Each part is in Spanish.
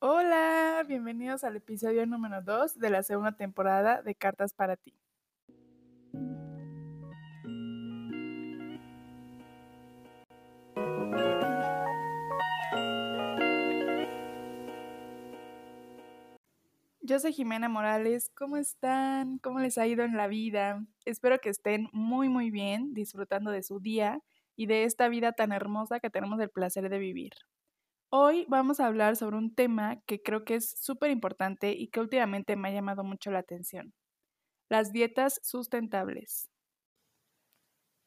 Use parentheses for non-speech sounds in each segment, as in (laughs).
Hola, bienvenidos al episodio número 2 de la segunda temporada de Cartas para ti. Yo soy Jimena Morales, ¿cómo están? ¿Cómo les ha ido en la vida? Espero que estén muy muy bien, disfrutando de su día y de esta vida tan hermosa que tenemos el placer de vivir. Hoy vamos a hablar sobre un tema que creo que es súper importante y que últimamente me ha llamado mucho la atención. Las dietas sustentables.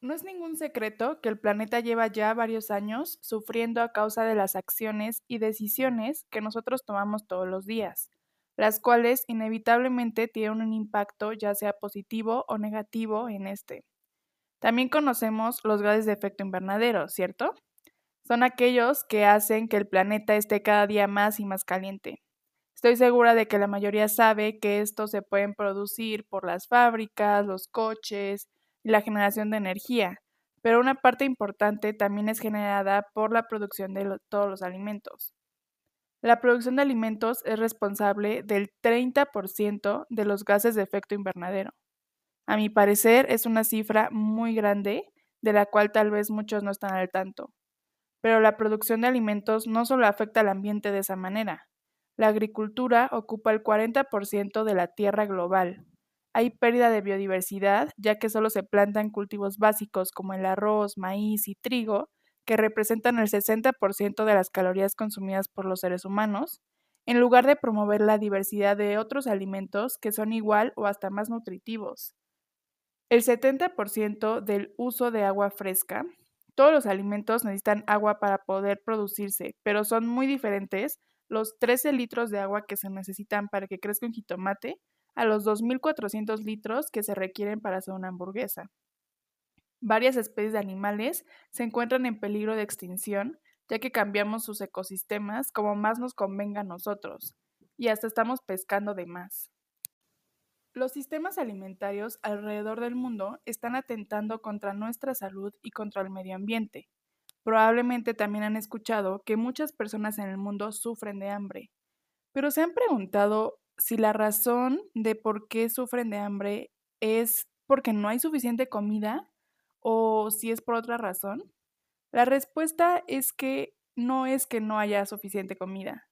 No es ningún secreto que el planeta lleva ya varios años sufriendo a causa de las acciones y decisiones que nosotros tomamos todos los días, las cuales inevitablemente tienen un impacto ya sea positivo o negativo en este. También conocemos los gases de efecto invernadero, ¿cierto? Son aquellos que hacen que el planeta esté cada día más y más caliente. Estoy segura de que la mayoría sabe que estos se pueden producir por las fábricas, los coches y la generación de energía, pero una parte importante también es generada por la producción de todos los alimentos. La producción de alimentos es responsable del 30% de los gases de efecto invernadero. A mi parecer es una cifra muy grande de la cual tal vez muchos no están al tanto. Pero la producción de alimentos no solo afecta al ambiente de esa manera. La agricultura ocupa el 40% de la tierra global. Hay pérdida de biodiversidad, ya que solo se plantan cultivos básicos como el arroz, maíz y trigo, que representan el 60% de las calorías consumidas por los seres humanos, en lugar de promover la diversidad de otros alimentos que son igual o hasta más nutritivos. El 70% del uso de agua fresca todos los alimentos necesitan agua para poder producirse, pero son muy diferentes los 13 litros de agua que se necesitan para que crezca un jitomate a los 2.400 litros que se requieren para hacer una hamburguesa. Varias especies de animales se encuentran en peligro de extinción, ya que cambiamos sus ecosistemas como más nos convenga a nosotros, y hasta estamos pescando de más. Los sistemas alimentarios alrededor del mundo están atentando contra nuestra salud y contra el medio ambiente. Probablemente también han escuchado que muchas personas en el mundo sufren de hambre. Pero se han preguntado si la razón de por qué sufren de hambre es porque no hay suficiente comida o si es por otra razón. La respuesta es que no es que no haya suficiente comida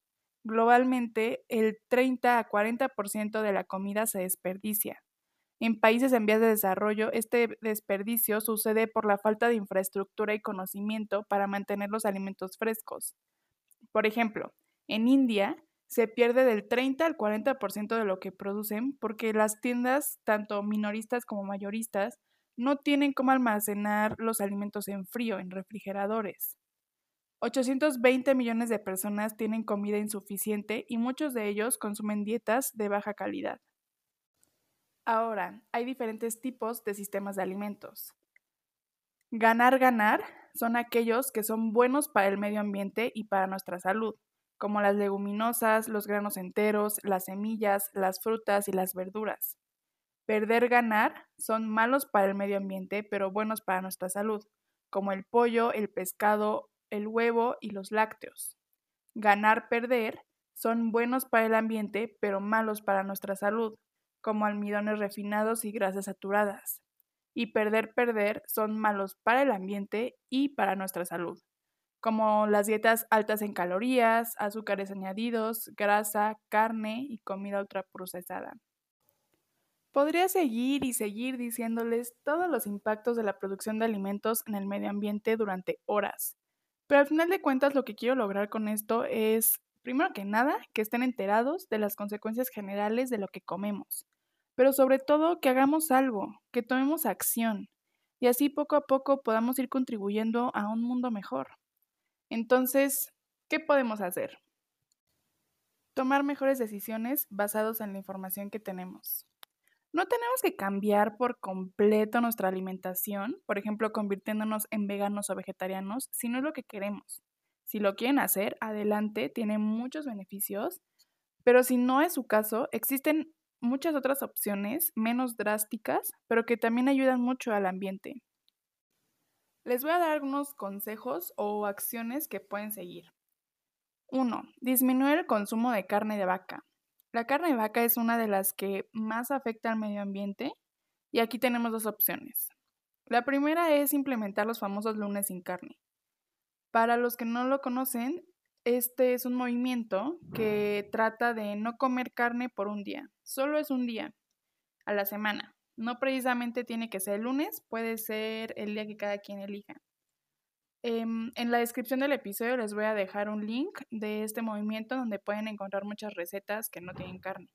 globalmente el 30 a 40% de la comida se desperdicia. En países en vías de desarrollo, este desperdicio sucede por la falta de infraestructura y conocimiento para mantener los alimentos frescos. Por ejemplo, en India se pierde del 30 al 40% de lo que producen porque las tiendas, tanto minoristas como mayoristas, no tienen cómo almacenar los alimentos en frío, en refrigeradores. 820 millones de personas tienen comida insuficiente y muchos de ellos consumen dietas de baja calidad. Ahora, hay diferentes tipos de sistemas de alimentos. Ganar, ganar son aquellos que son buenos para el medio ambiente y para nuestra salud, como las leguminosas, los granos enteros, las semillas, las frutas y las verduras. Perder, ganar son malos para el medio ambiente, pero buenos para nuestra salud, como el pollo, el pescado el huevo y los lácteos. Ganar, perder son buenos para el ambiente, pero malos para nuestra salud, como almidones refinados y grasas saturadas. Y perder, perder son malos para el ambiente y para nuestra salud, como las dietas altas en calorías, azúcares añadidos, grasa, carne y comida ultraprocesada. Podría seguir y seguir diciéndoles todos los impactos de la producción de alimentos en el medio ambiente durante horas, pero al final de cuentas lo que quiero lograr con esto es, primero que nada, que estén enterados de las consecuencias generales de lo que comemos, pero sobre todo que hagamos algo, que tomemos acción, y así poco a poco podamos ir contribuyendo a un mundo mejor. Entonces, ¿qué podemos hacer? Tomar mejores decisiones basados en la información que tenemos. No tenemos que cambiar por completo nuestra alimentación, por ejemplo, convirtiéndonos en veganos o vegetarianos, si no es lo que queremos. Si lo quieren hacer, adelante, tiene muchos beneficios, pero si no es su caso, existen muchas otras opciones menos drásticas, pero que también ayudan mucho al ambiente. Les voy a dar algunos consejos o acciones que pueden seguir. 1. Disminuir el consumo de carne de vaca. La carne de vaca es una de las que más afecta al medio ambiente y aquí tenemos dos opciones. La primera es implementar los famosos lunes sin carne. Para los que no lo conocen, este es un movimiento que trata de no comer carne por un día. Solo es un día a la semana. No precisamente tiene que ser el lunes, puede ser el día que cada quien elija. Em, en la descripción del episodio les voy a dejar un link de este movimiento donde pueden encontrar muchas recetas que no tienen carne.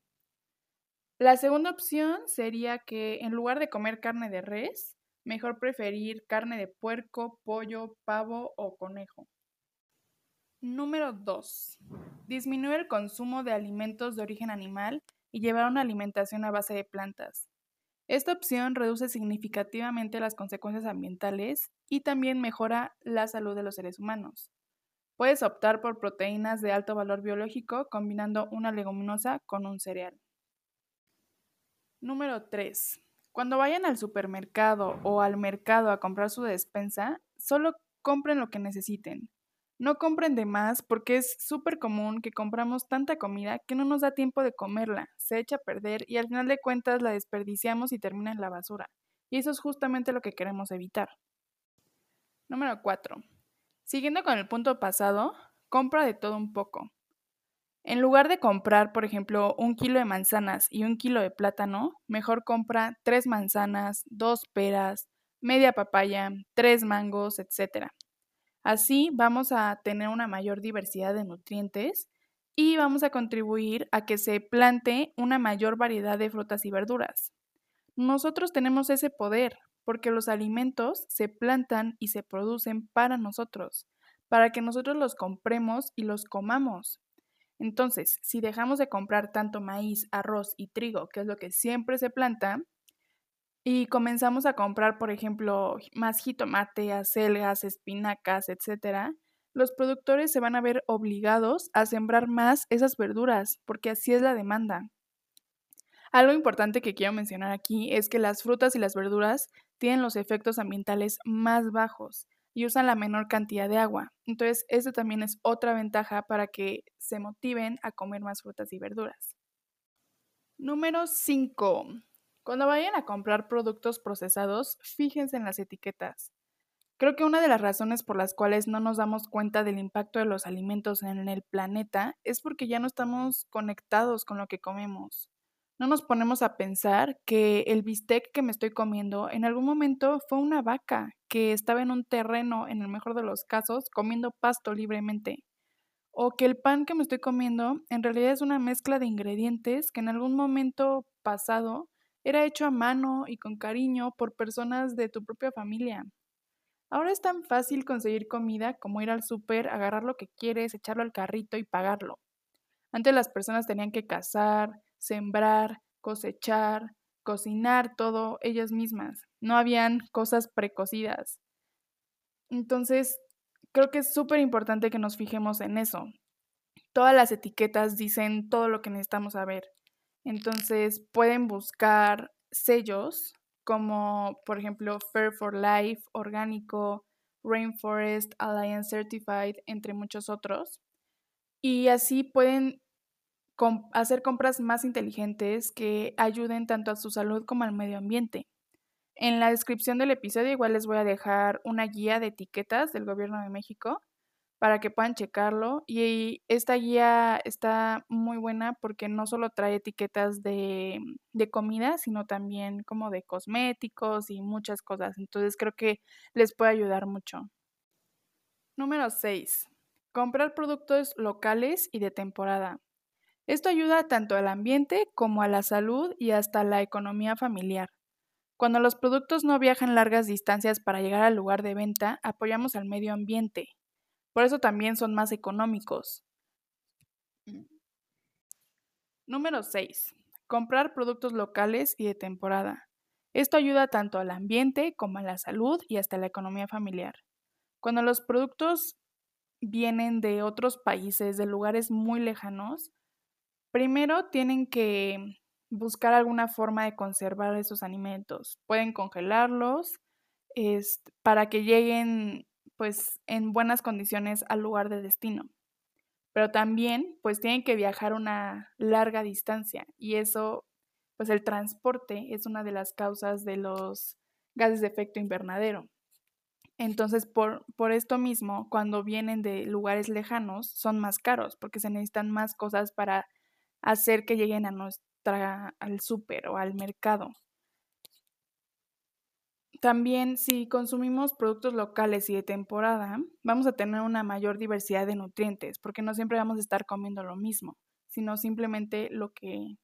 La segunda opción sería que en lugar de comer carne de res, mejor preferir carne de puerco, pollo, pavo o conejo. Número 2. Disminuir el consumo de alimentos de origen animal y llevar una alimentación a base de plantas. Esta opción reduce significativamente las consecuencias ambientales y también mejora la salud de los seres humanos. Puedes optar por proteínas de alto valor biológico combinando una leguminosa con un cereal. Número 3. Cuando vayan al supermercado o al mercado a comprar su despensa, solo compren lo que necesiten. No compren de más porque es súper común que compramos tanta comida que no nos da tiempo de comerla, se echa a perder y al final de cuentas la desperdiciamos y termina en la basura. Y eso es justamente lo que queremos evitar. Número 4. Siguiendo con el punto pasado, compra de todo un poco. En lugar de comprar, por ejemplo, un kilo de manzanas y un kilo de plátano, mejor compra tres manzanas, dos peras, media papaya, tres mangos, etc. Así vamos a tener una mayor diversidad de nutrientes y vamos a contribuir a que se plante una mayor variedad de frutas y verduras. Nosotros tenemos ese poder porque los alimentos se plantan y se producen para nosotros, para que nosotros los compremos y los comamos. Entonces, si dejamos de comprar tanto maíz, arroz y trigo, que es lo que siempre se planta, y comenzamos a comprar, por ejemplo, más jitomate, acelgas, espinacas, etcétera, los productores se van a ver obligados a sembrar más esas verduras, porque así es la demanda. Algo importante que quiero mencionar aquí es que las frutas y las verduras tienen los efectos ambientales más bajos y usan la menor cantidad de agua. Entonces, eso también es otra ventaja para que se motiven a comer más frutas y verduras. Número 5. Cuando vayan a comprar productos procesados, fíjense en las etiquetas. Creo que una de las razones por las cuales no nos damos cuenta del impacto de los alimentos en el planeta es porque ya no estamos conectados con lo que comemos. No nos ponemos a pensar que el bistec que me estoy comiendo en algún momento fue una vaca que estaba en un terreno, en el mejor de los casos, comiendo pasto libremente. O que el pan que me estoy comiendo en realidad es una mezcla de ingredientes que en algún momento pasado era hecho a mano y con cariño por personas de tu propia familia. Ahora es tan fácil conseguir comida como ir al súper, agarrar lo que quieres, echarlo al carrito y pagarlo. Antes las personas tenían que cazar, sembrar, cosechar, cocinar todo ellas mismas. No habían cosas precocidas. Entonces, creo que es súper importante que nos fijemos en eso. Todas las etiquetas dicen todo lo que necesitamos saber. Entonces pueden buscar sellos como por ejemplo Fair for Life, Orgánico, Rainforest, Alliance Certified, entre muchos otros. Y así pueden hacer compras más inteligentes que ayuden tanto a su salud como al medio ambiente. En la descripción del episodio igual les voy a dejar una guía de etiquetas del Gobierno de México para que puedan checarlo. Y esta guía está muy buena porque no solo trae etiquetas de, de, comida, sino también como de cosméticos y muchas cosas. Entonces creo que les puede ayudar mucho. Número 6. Comprar productos locales y de temporada. Esto ayuda tanto al ambiente como a la salud y hasta la economía familiar. Cuando los productos no viajan largas distancias para llegar al lugar de venta, apoyamos al medio ambiente, por eso también son más económicos. Mm. Número 6. Comprar productos locales y de temporada. Esto ayuda tanto al ambiente como a la salud y hasta la economía familiar. Cuando los productos vienen de otros países, de lugares muy lejanos, primero tienen que buscar alguna forma de conservar esos alimentos. Pueden congelarlos para que lleguen pues en buenas condiciones al lugar de destino. pero también pues tienen que viajar una larga distancia y eso, pues el transporte es una de las causas de los gases de efecto invernadero. Entonces, por, por esto mismo, cuando vienen de lugares lejanos, son más caros porque se necesitan más cosas para hacer que lleguen a nuestra, al súper o al mercado. También si consumimos productos locales y de temporada, vamos a tener una mayor diversidad de nutrientes, porque no siempre vamos a estar comiendo lo mismo, sino simplemente lo que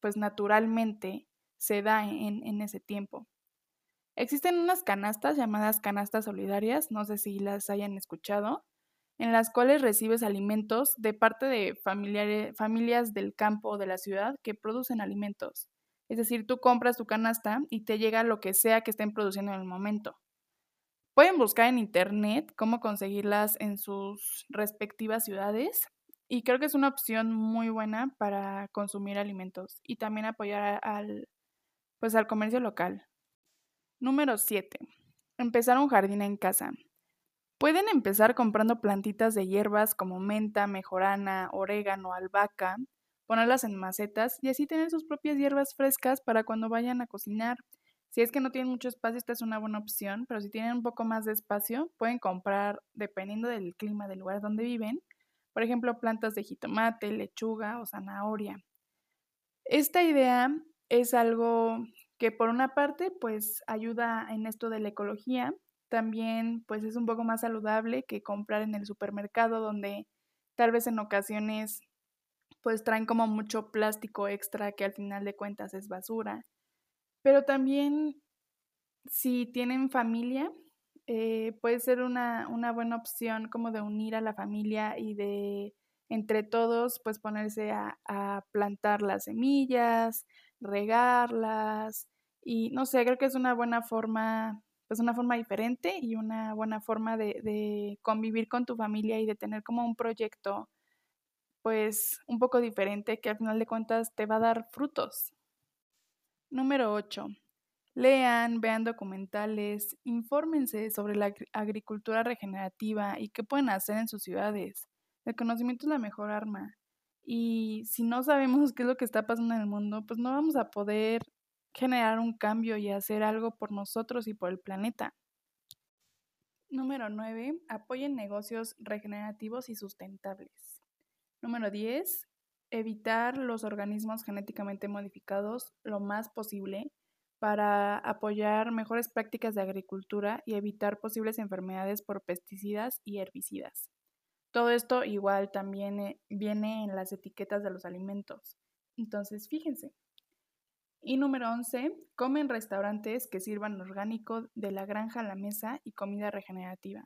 pues naturalmente se da en, ese tiempo. Existen unas canastas llamadas canastas solidarias, no sé si las hayan escuchado, en las cuales recibes alimentos de parte de familias del campo o de la ciudad que producen alimentos. Es decir, tú compras tu canasta y te llega lo que sea que estén produciendo en el momento. Pueden buscar en internet cómo conseguirlas en sus respectivas ciudades y creo que es una opción muy buena para consumir alimentos y también apoyar al, pues, al comercio local. Número 7. Empezar un jardín en casa. Pueden empezar comprando plantitas de hierbas como menta, mejorana, orégano, albahaca ponerlas en macetas y así tener sus propias hierbas frescas para cuando vayan a cocinar. Si es que no tienen mucho espacio, esta es una buena opción, pero si tienen un poco más de espacio, pueden comprar, dependiendo del clima del lugar donde viven, por ejemplo, plantas de jitomate, lechuga o zanahoria. Esta idea es algo que por una parte pues ayuda en esto de la ecología, también pues es un poco más saludable que comprar en el supermercado donde tal vez en ocasiones pues traen como mucho plástico extra que al final de cuentas es basura. Pero también si tienen familia, eh, puede ser una, buena opción como de unir a la familia y de entre todos pues ponerse a, plantar las semillas, regarlas y no sé, creo que es una buena forma, pues una forma diferente y una buena forma de, de convivir con tu familia y de tener como un proyecto pues un poco diferente que al final de cuentas te va a dar frutos. Número 8. Lean, vean documentales, infórmense sobre la agricultura regenerativa y qué pueden hacer en sus ciudades. El conocimiento es la mejor arma. Y si no sabemos (laughs) qué es lo que está pasando en el mundo, pues no vamos a poder generar un cambio y hacer algo por nosotros y por el planeta. Número 9. Apoyen negocios regenerativos y sustentables. Número 10. Evitar los organismos genéticamente modificados lo más posible para apoyar mejores prácticas de agricultura y evitar posibles enfermedades por pesticidas y herbicidas. Todo esto igual también eh, viene en las etiquetas de los alimentos. Entonces, fíjense. Y número 11, comen restaurantes que sirvan orgánico de la granja a la mesa y comida regenerativa.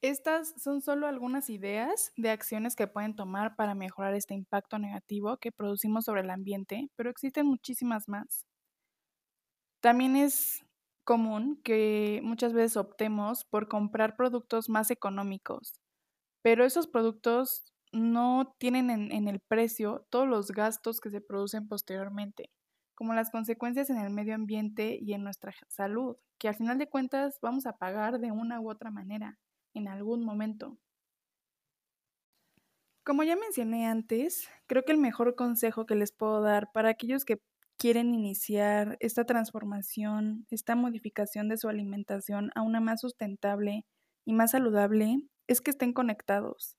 Estas son solo algunas ideas de acciones que pueden tomar para mejorar este impacto negativo que producimos sobre el ambiente, pero existen muchísimas más. También es común que muchas veces optemos por comprar productos más económicos, pero esos productos no tienen en, el precio todos los gastos que se producen posteriormente, como las consecuencias en el medio ambiente y en nuestra salud, que al final de cuentas vamos a pagar de una u otra manera en algún momento. Como ya mencioné antes, creo que el mejor consejo que les puedo dar para aquellos que quieren iniciar esta transformación, esta modificación de su alimentación a una más sustentable y más saludable, es que estén conectados.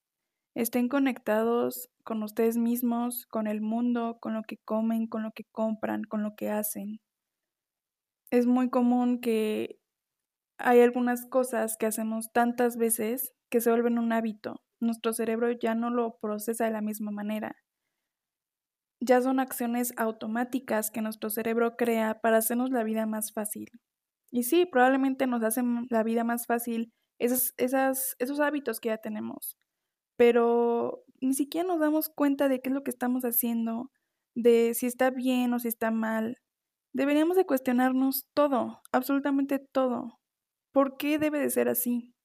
Estén conectados con ustedes mismos, con el mundo, con lo que comen, con lo que compran, con lo que hacen. Es muy común que hay algunas cosas que hacemos tantas veces que se vuelven un hábito. Nuestro cerebro ya no lo procesa de la misma manera. Ya son acciones automáticas que nuestro cerebro crea para hacernos la vida más fácil. Y sí, probablemente nos hacen la vida más fácil esos, esos hábitos que ya tenemos. Pero ni siquiera nos damos cuenta de qué es lo que estamos haciendo, de si está bien o si está mal. Deberíamos de cuestionarnos todo, absolutamente todo. ¿Por qué debe de ser así?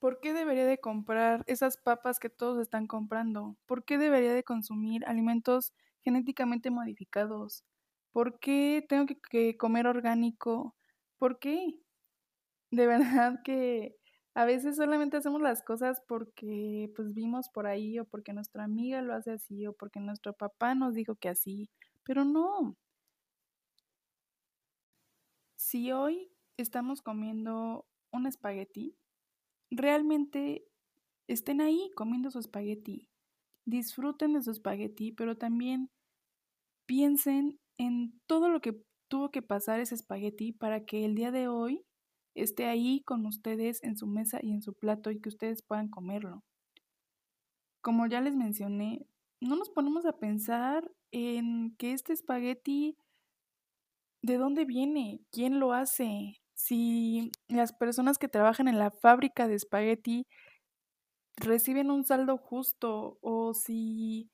¿Por qué debería de comprar esas papas que todos están comprando? ¿Por qué debería de consumir alimentos genéticamente modificados? ¿Por qué tengo que, comer orgánico? ¿Por qué? De (laughs) verdad que A veces solamente hacemos las cosas porque pues vimos por ahí o porque nuestra amiga lo hace así o porque nuestro papá nos dijo que así, pero no. Si hoy estamos comiendo un espagueti, realmente estén ahí comiendo su espagueti. Disfruten de su espagueti, pero también piensen en todo lo que tuvo que pasar ese espagueti para que el día de hoy esté ahí con ustedes en su mesa y en su plato y que ustedes puedan comerlo. Como ya les mencioné, no nos ponemos a pensar en que este espagueti, ¿de dónde viene? ¿Quién lo hace? Si las personas que trabajan en la fábrica de espagueti reciben un saldo justo o si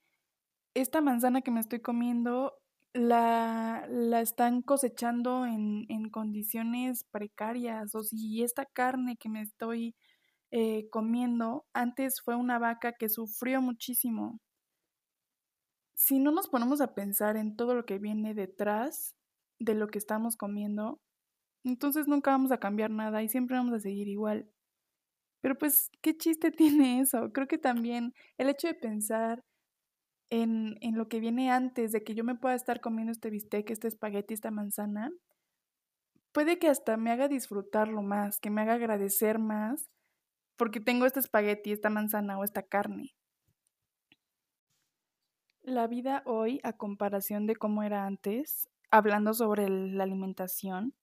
esta manzana que me estoy comiendo la, la están cosechando en, en, condiciones precarias o si esta carne que me estoy eh, comiendo antes fue una vaca que sufrió muchísimo. Si no nos ponemos a pensar en todo lo que viene detrás de lo que estamos comiendo, entonces nunca vamos a cambiar nada y siempre vamos a seguir igual. Pero pues, ¿qué chiste (laughs) tiene eso? Creo que también el hecho de pensar en, en lo que viene antes de que yo me pueda estar comiendo este bistec, este espagueti, esta manzana, puede que hasta me haga disfrutarlo más, que me haga agradecer más porque tengo este espagueti, esta manzana o esta carne. La vida hoy, a comparación de cómo era antes, hablando sobre la alimentación,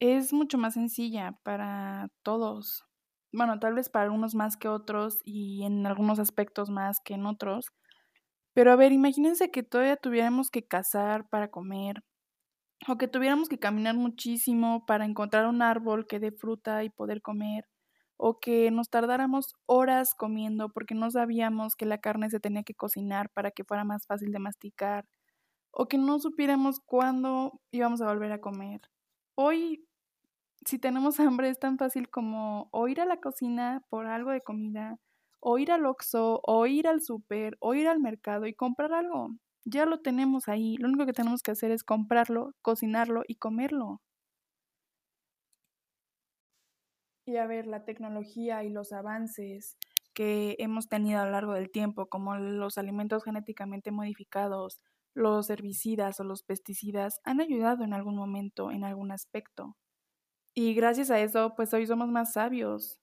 es mucho más sencilla para todos. Bueno, tal vez para algunos más que otros y en algunos aspectos más que en otros, pero a ver, imagínense que todavía tuviéramos que cazar para comer, o que tuviéramos que caminar muchísimo para encontrar un árbol que dé fruta y poder comer, o que nos tardáramos horas comiendo porque no sabíamos que la carne se tenía que cocinar para que fuera más fácil de masticar, o que no supiéramos cuándo íbamos a volver a comer. Hoy, si tenemos (laughs) hambre, es tan fácil como o ir a la cocina por algo de comida, o ir al Oxxo, o ir al súper, o ir al mercado y comprar algo. Ya lo tenemos ahí. Lo único que tenemos que hacer es comprarlo, cocinarlo y comerlo. Y a ver, la tecnología y los avances que hemos tenido a lo largo del tiempo, como los alimentos genéticamente modificados, los herbicidas o los pesticidas, han ayudado en algún momento, en algún aspecto. Y gracias a eso, pues hoy somos más sabios.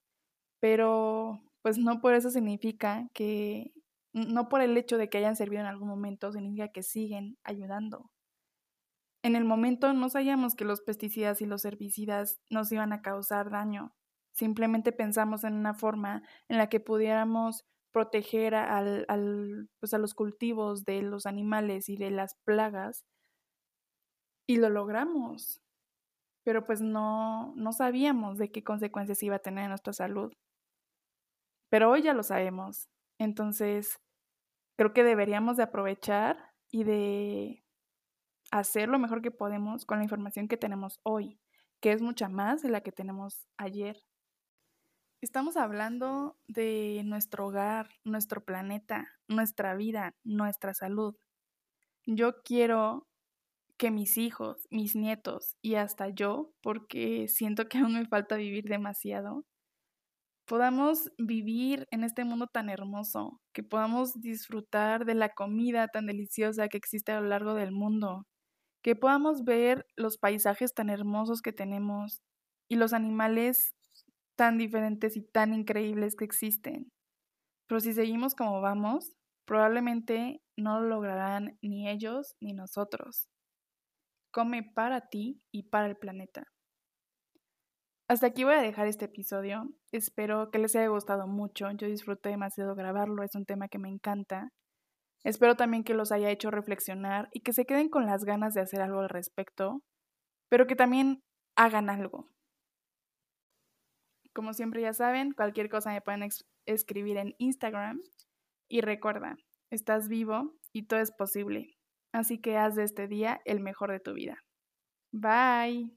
Pero pues no por eso significa que, no por el hecho de que hayan servido en algún momento, significa que siguen ayudando. En el momento no sabíamos que los pesticidas y los herbicidas nos iban a causar daño. Simplemente pensamos en una forma en la que pudiéramos proteger al, pues a los cultivos de los animales y de las plagas. Y lo logramos. Pero pues no, no sabíamos de qué consecuencias iba a tener en nuestra salud. Pero hoy ya lo sabemos. Entonces, creo que deberíamos de aprovechar y de hacer lo mejor que podemos con la información que tenemos hoy, que es mucha más de la que tenemos ayer. Estamos hablando de nuestro hogar, nuestro planeta, nuestra vida, nuestra salud. Yo quiero que mis hijos, mis nietos y hasta yo, porque siento que aún me falta vivir demasiado, podamos vivir en este mundo tan hermoso, que podamos disfrutar de la comida tan deliciosa que existe a lo largo del mundo, que podamos ver los paisajes tan hermosos que tenemos y los animales tan diferentes y tan increíbles que existen. Pero si seguimos como vamos, probablemente no lo lograrán ni ellos ni nosotros. Come para ti y para el planeta. Hasta aquí voy a dejar este episodio. Espero que les haya gustado mucho. Yo disfruté demasiado grabarlo, es un tema que me encanta. Espero también que los haya hecho reflexionar y que se queden con las ganas de hacer algo al respecto, pero que también hagan algo. Como siempre ya saben, cualquier cosa me pueden escribir en Instagram. Y recuerda, estás vivo y todo es posible. Así que haz de este día el mejor de tu vida. Bye.